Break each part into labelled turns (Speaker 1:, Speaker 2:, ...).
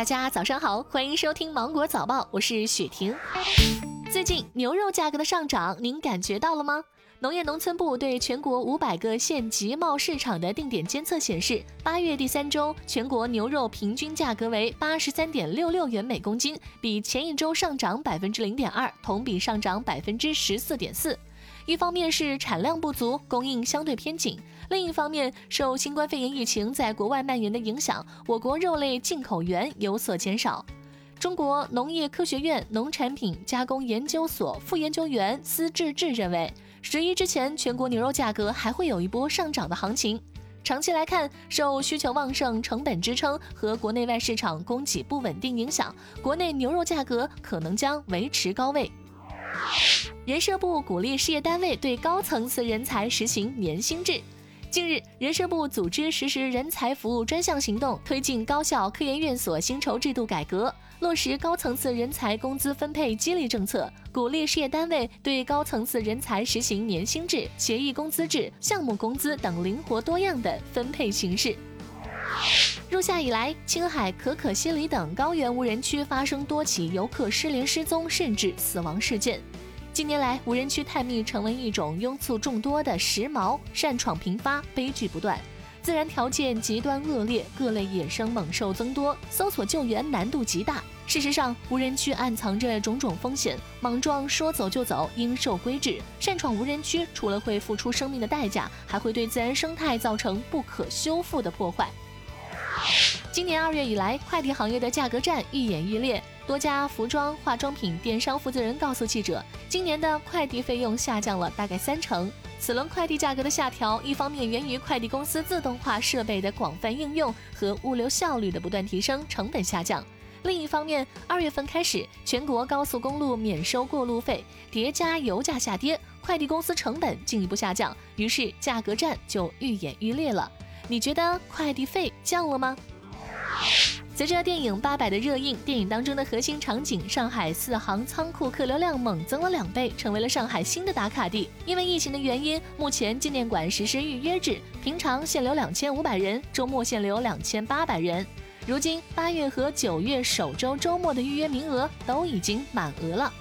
Speaker 1: 大家早上好，欢迎收听芒果早报，我是雪婷。最近牛肉价格的上涨，您感觉到了吗？农业农村部对全国五百个县集贸市场的定点监测显示，八月第三周全国牛肉平均价格为八十三点六六元每公斤，比前一周上涨百分之零点二，同比上涨百分之十四点四。一方面是产量不足，供应相对偏紧；另一方面，受新冠肺炎疫情在国外蔓延的影响，我国肉类进口源有所减少。中国农业科学院农产品加工研究所副研究员司志志认为，十一之前全国牛肉价格还会有一波上涨的行情。长期来看，受需求旺盛、成本支撑和国内外市场供给不稳定影响，国内牛肉价格可能将维持高位。人社部鼓励事业单位对高层次人才实行年薪制。近日，人社部组织实施人才服务专项行动，推进高校、科研院所薪酬制度改革，落实高层次人才工资分配激励政策，鼓励事业单位对高层次人才实行年薪制、协议工资制、项目工资等灵活多样的分配形式。入夏以来，青海可可西里等高原无人区发生多起游客失联、失踪甚至死亡事件。近年来，无人区探秘成为一种拥簇众多的时髦，擅闯频发，悲剧不断，自然条件极端恶劣，各类野生猛兽增多，搜索救援难度极大。事实上，无人区暗藏着种种风险，莽撞说走就走应受规制。擅闯无人区，除了会付出生命的代价，还会对自然生态造成不可修复的破坏。今年二月以来，快递行业的价格战愈演愈烈。多家服装、化妆品电商负责人告诉记者，今年的快递费用下降了大概三成。此轮快递价格的下调，一方面源于快递公司自动化设备的广泛应用和物流效率的不断提升，成本下降；另一方面，二月份开始，全国高速公路免收过路费，叠加油价下跌，快递公司成本进一步下降，于是价格战就愈演愈烈了。你觉得快递费降了吗？随着电影《八佰》的热映，电影当中的核心场景上海四行仓库客流量猛增了两倍，成为了上海新的打卡地。因为疫情的原因，目前纪念馆实施预约制，平常限流两千五百人，周末限流两千八百人。如今八月和九月首周周末的预约名额都已经满额了。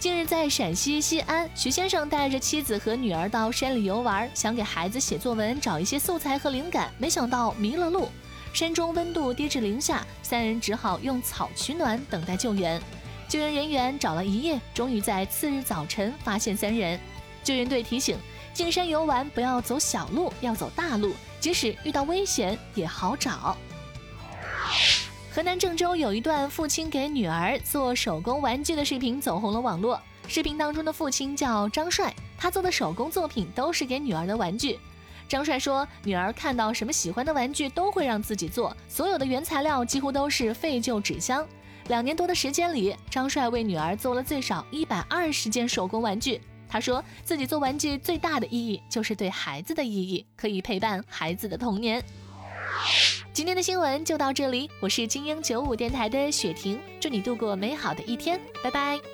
Speaker 1: 近日，在陕西西安，徐先生带着妻子和女儿到山里游玩，想给孩子写作文，找一些素材和灵感，没想到迷了路。山中温度低至零下，三人只好用草取暖，等待救援。救援人员找了一夜，终于在次日早晨发现三人。救援队提醒：进山游玩不要走小路，要走大路，即使遇到危险也好找。河南郑州有一段父亲给女儿做手工玩具的视频走红了网络。视频当中的父亲叫张帅，他做的手工作品都是给女儿的玩具。张帅说，女儿看到什么喜欢的玩具都会让自己做，所有的原材料几乎都是废旧纸箱。两年多的时间里，张帅为女儿做了最少一百二十件手工玩具。他说自己做玩具最大的意义就是对孩子的意义，可以陪伴孩子的童年。今天的新闻就到这里，我是精英九五电台的雪婷，祝你度过美好的一天，拜拜。